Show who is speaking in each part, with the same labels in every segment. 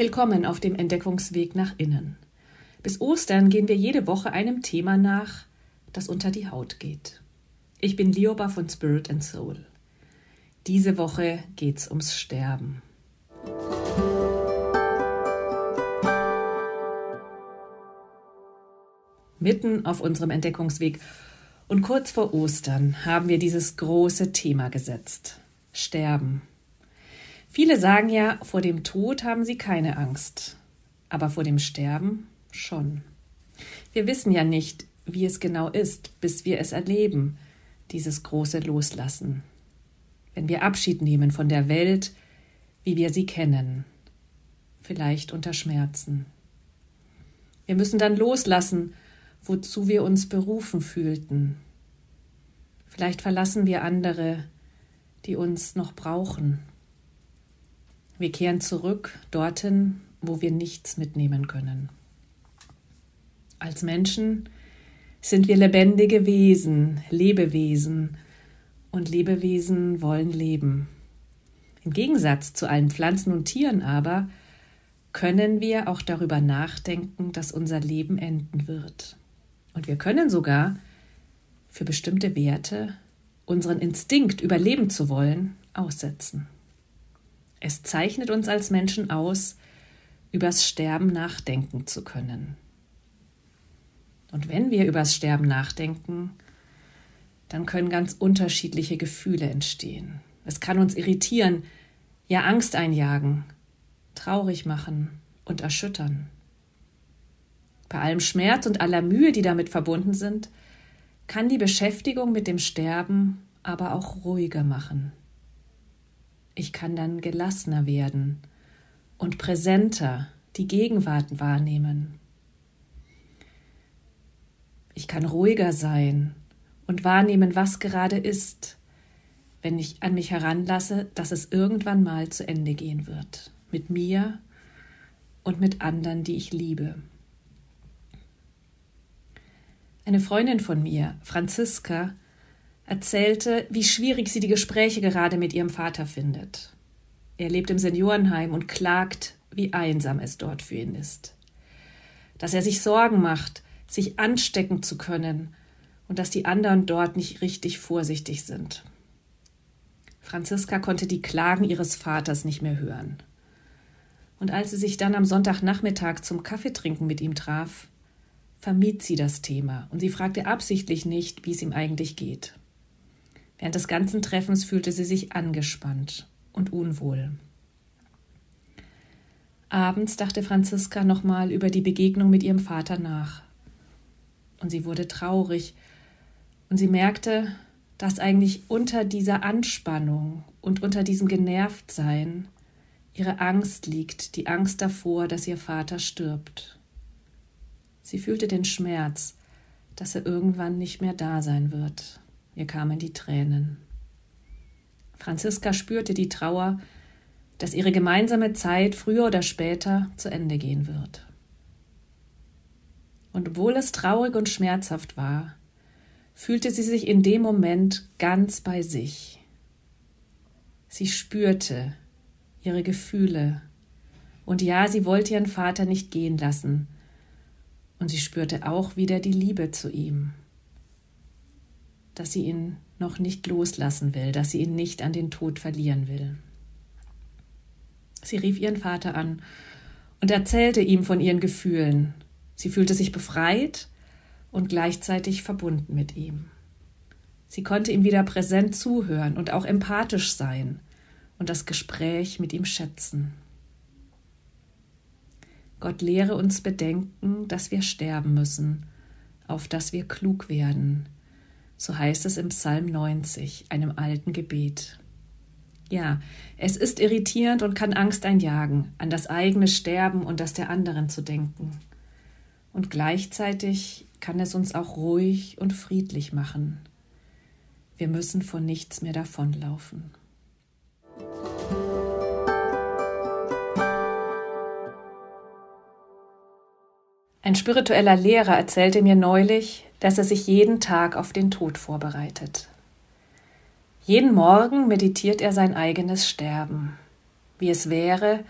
Speaker 1: Willkommen auf dem Entdeckungsweg nach innen. Bis Ostern gehen wir jede Woche einem Thema nach, das unter die Haut geht. Ich bin Lioba von Spirit and Soul. Diese Woche geht's ums Sterben. Mitten auf unserem Entdeckungsweg und kurz vor Ostern haben wir dieses große Thema gesetzt. Sterben. Viele sagen ja, vor dem Tod haben sie keine Angst, aber vor dem Sterben schon. Wir wissen ja nicht, wie es genau ist, bis wir es erleben, dieses große Loslassen. Wenn wir Abschied nehmen von der Welt, wie wir sie kennen, vielleicht unter Schmerzen. Wir müssen dann loslassen, wozu wir uns berufen fühlten. Vielleicht verlassen wir andere, die uns noch brauchen. Wir kehren zurück dorthin, wo wir nichts mitnehmen können. Als Menschen sind wir lebendige Wesen, Lebewesen, und Lebewesen wollen leben. Im Gegensatz zu allen Pflanzen und Tieren aber können wir auch darüber nachdenken, dass unser Leben enden wird. Und wir können sogar für bestimmte Werte unseren Instinkt, überleben zu wollen, aussetzen. Es zeichnet uns als Menschen aus, übers Sterben nachdenken zu können. Und wenn wir übers Sterben nachdenken, dann können ganz unterschiedliche Gefühle entstehen. Es kann uns irritieren, ja Angst einjagen, traurig machen und erschüttern. Bei allem Schmerz und aller Mühe, die damit verbunden sind, kann die Beschäftigung mit dem Sterben aber auch ruhiger machen. Ich kann dann gelassener werden und präsenter die Gegenwart wahrnehmen. Ich kann ruhiger sein und wahrnehmen, was gerade ist, wenn ich an mich heranlasse, dass es irgendwann mal zu Ende gehen wird. Mit mir und mit anderen, die ich liebe. Eine Freundin von mir, Franziska, erzählte, wie schwierig sie die Gespräche gerade mit ihrem Vater findet. Er lebt im Seniorenheim und klagt, wie einsam es dort für ihn ist. Dass er sich Sorgen macht, sich anstecken zu können und dass die anderen dort nicht richtig vorsichtig sind. Franziska konnte die Klagen ihres Vaters nicht mehr hören. Und als sie sich dann am Sonntagnachmittag zum Kaffeetrinken mit ihm traf, vermied sie das Thema und sie fragte absichtlich nicht, wie es ihm eigentlich geht. Während des ganzen Treffens fühlte sie sich angespannt und unwohl. Abends dachte Franziska nochmal über die Begegnung mit ihrem Vater nach. Und sie wurde traurig und sie merkte, dass eigentlich unter dieser Anspannung und unter diesem Genervtsein ihre Angst liegt, die Angst davor, dass ihr Vater stirbt. Sie fühlte den Schmerz, dass er irgendwann nicht mehr da sein wird. Mir kamen die Tränen. Franziska spürte die Trauer, dass ihre gemeinsame Zeit früher oder später zu Ende gehen wird. Und obwohl es traurig und schmerzhaft war, fühlte sie sich in dem Moment ganz bei sich. Sie spürte ihre Gefühle, und ja, sie wollte ihren Vater nicht gehen lassen, und sie spürte auch wieder die Liebe zu ihm dass sie ihn noch nicht loslassen will, dass sie ihn nicht an den Tod verlieren will. Sie rief ihren Vater an und erzählte ihm von ihren Gefühlen. Sie fühlte sich befreit und gleichzeitig verbunden mit ihm. Sie konnte ihm wieder präsent zuhören und auch empathisch sein und das Gespräch mit ihm schätzen. Gott lehre uns bedenken, dass wir sterben müssen, auf dass wir klug werden, so heißt es im Psalm 90, einem alten Gebet. Ja, es ist irritierend und kann Angst einjagen, an das eigene Sterben und das der anderen zu denken. Und gleichzeitig kann es uns auch ruhig und friedlich machen. Wir müssen vor nichts mehr davonlaufen. Ein spiritueller Lehrer erzählte mir neulich, dass er sich jeden Tag auf den Tod vorbereitet. Jeden Morgen meditiert er sein eigenes Sterben, wie es wäre,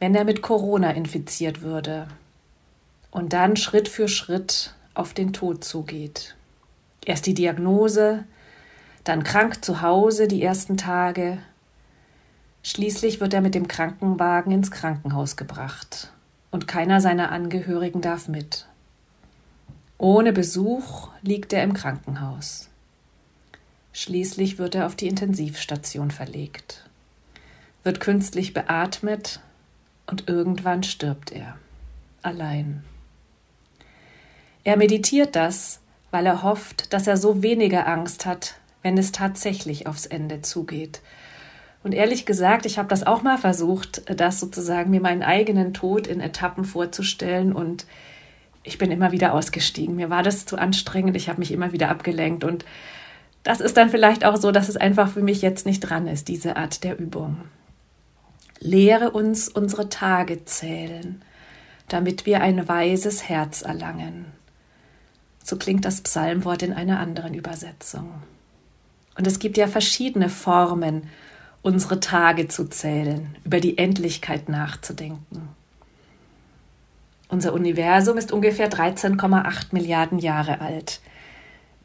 Speaker 1: wenn er mit Corona infiziert würde und dann Schritt für Schritt auf den Tod zugeht. Erst die Diagnose, dann krank zu Hause die ersten Tage. Schließlich wird er mit dem Krankenwagen ins Krankenhaus gebracht und keiner seiner Angehörigen darf mit. Ohne Besuch liegt er im Krankenhaus. Schließlich wird er auf die Intensivstation verlegt, wird künstlich beatmet und irgendwann stirbt er. Allein. Er meditiert das, weil er hofft, dass er so weniger Angst hat, wenn es tatsächlich aufs Ende zugeht. Und ehrlich gesagt, ich habe das auch mal versucht, das sozusagen mir meinen eigenen Tod in Etappen vorzustellen und ich bin immer wieder ausgestiegen. Mir war das zu anstrengend, ich habe mich immer wieder abgelenkt und das ist dann vielleicht auch so, dass es einfach für mich jetzt nicht dran ist, diese Art der Übung. Lehre uns unsere Tage zählen, damit wir ein weises Herz erlangen. So klingt das Psalmwort in einer anderen Übersetzung. Und es gibt ja verschiedene Formen, unsere Tage zu zählen, über die Endlichkeit nachzudenken. Unser Universum ist ungefähr 13,8 Milliarden Jahre alt.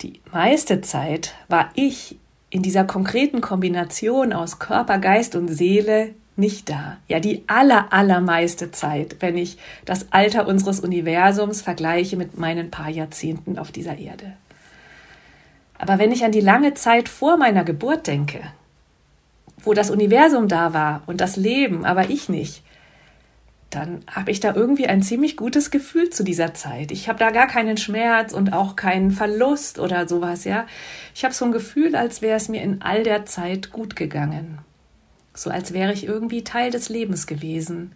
Speaker 1: Die meiste Zeit war ich in dieser konkreten Kombination aus Körper, Geist und Seele nicht da. Ja, die aller, allermeiste Zeit, wenn ich das Alter unseres Universums vergleiche mit meinen paar Jahrzehnten auf dieser Erde. Aber wenn ich an die lange Zeit vor meiner Geburt denke, wo das Universum da war und das Leben, aber ich nicht, dann habe ich da irgendwie ein ziemlich gutes Gefühl zu dieser Zeit. Ich habe da gar keinen Schmerz und auch keinen Verlust oder sowas, ja. Ich habe so ein Gefühl, als wäre es mir in all der Zeit gut gegangen. So als wäre ich irgendwie Teil des Lebens gewesen,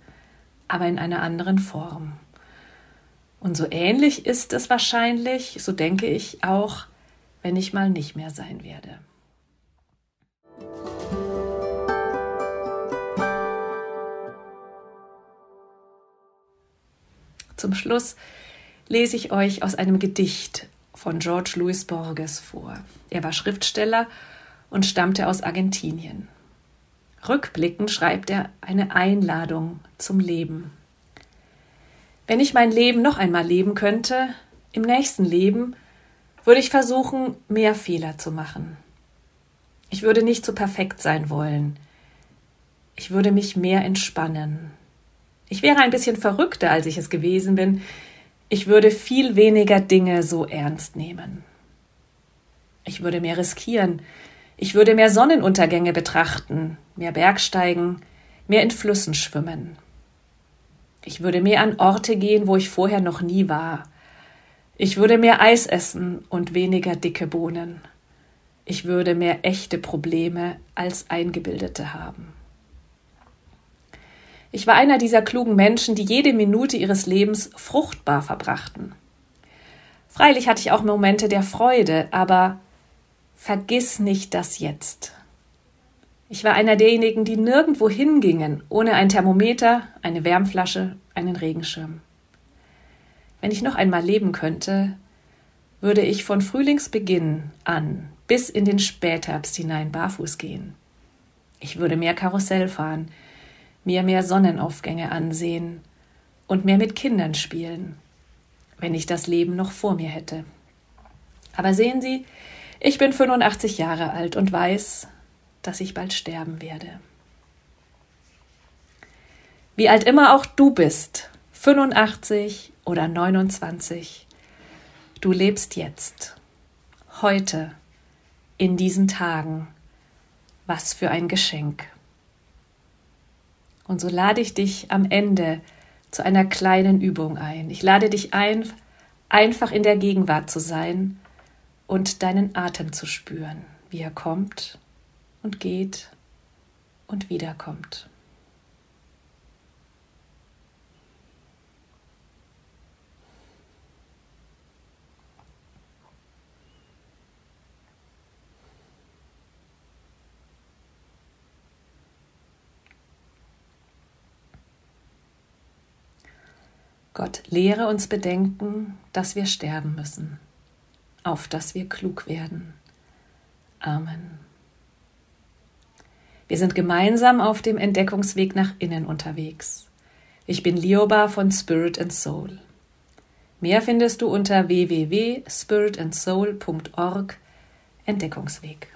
Speaker 1: aber in einer anderen Form. Und so ähnlich ist es wahrscheinlich, so denke ich auch, wenn ich mal nicht mehr sein werde. Zum Schluss lese ich euch aus einem Gedicht von George Louis Borges vor. Er war Schriftsteller und stammte aus Argentinien. Rückblickend schreibt er eine Einladung zum Leben. Wenn ich mein Leben noch einmal leben könnte, im nächsten Leben, würde ich versuchen, mehr Fehler zu machen. Ich würde nicht so perfekt sein wollen. Ich würde mich mehr entspannen. Ich wäre ein bisschen verrückter, als ich es gewesen bin. Ich würde viel weniger Dinge so ernst nehmen. Ich würde mehr riskieren. Ich würde mehr Sonnenuntergänge betrachten, mehr Bergsteigen, mehr in Flüssen schwimmen. Ich würde mehr an Orte gehen, wo ich vorher noch nie war. Ich würde mehr Eis essen und weniger dicke Bohnen. Ich würde mehr echte Probleme als eingebildete haben. Ich war einer dieser klugen Menschen, die jede Minute ihres Lebens fruchtbar verbrachten. Freilich hatte ich auch Momente der Freude, aber vergiss nicht das Jetzt. Ich war einer derjenigen, die nirgendwo hingingen, ohne ein Thermometer, eine Wärmflasche, einen Regenschirm. Wenn ich noch einmal leben könnte, würde ich von Frühlingsbeginn an bis in den Spätherbst hinein barfuß gehen. Ich würde mehr Karussell fahren, mir mehr Sonnenaufgänge ansehen und mehr mit Kindern spielen, wenn ich das Leben noch vor mir hätte. Aber sehen Sie, ich bin 85 Jahre alt und weiß, dass ich bald sterben werde. Wie alt immer auch du bist, 85 oder 29, du lebst jetzt, heute, in diesen Tagen. Was für ein Geschenk. Und so lade ich dich am Ende zu einer kleinen Übung ein. Ich lade dich ein, einfach in der Gegenwart zu sein und deinen Atem zu spüren, wie er kommt und geht und wiederkommt. Gott, lehre uns bedenken, dass wir sterben müssen, auf dass wir klug werden. Amen. Wir sind gemeinsam auf dem Entdeckungsweg nach innen unterwegs. Ich bin Lioba von Spirit and Soul. Mehr findest du unter www.spiritandsoul.org Entdeckungsweg.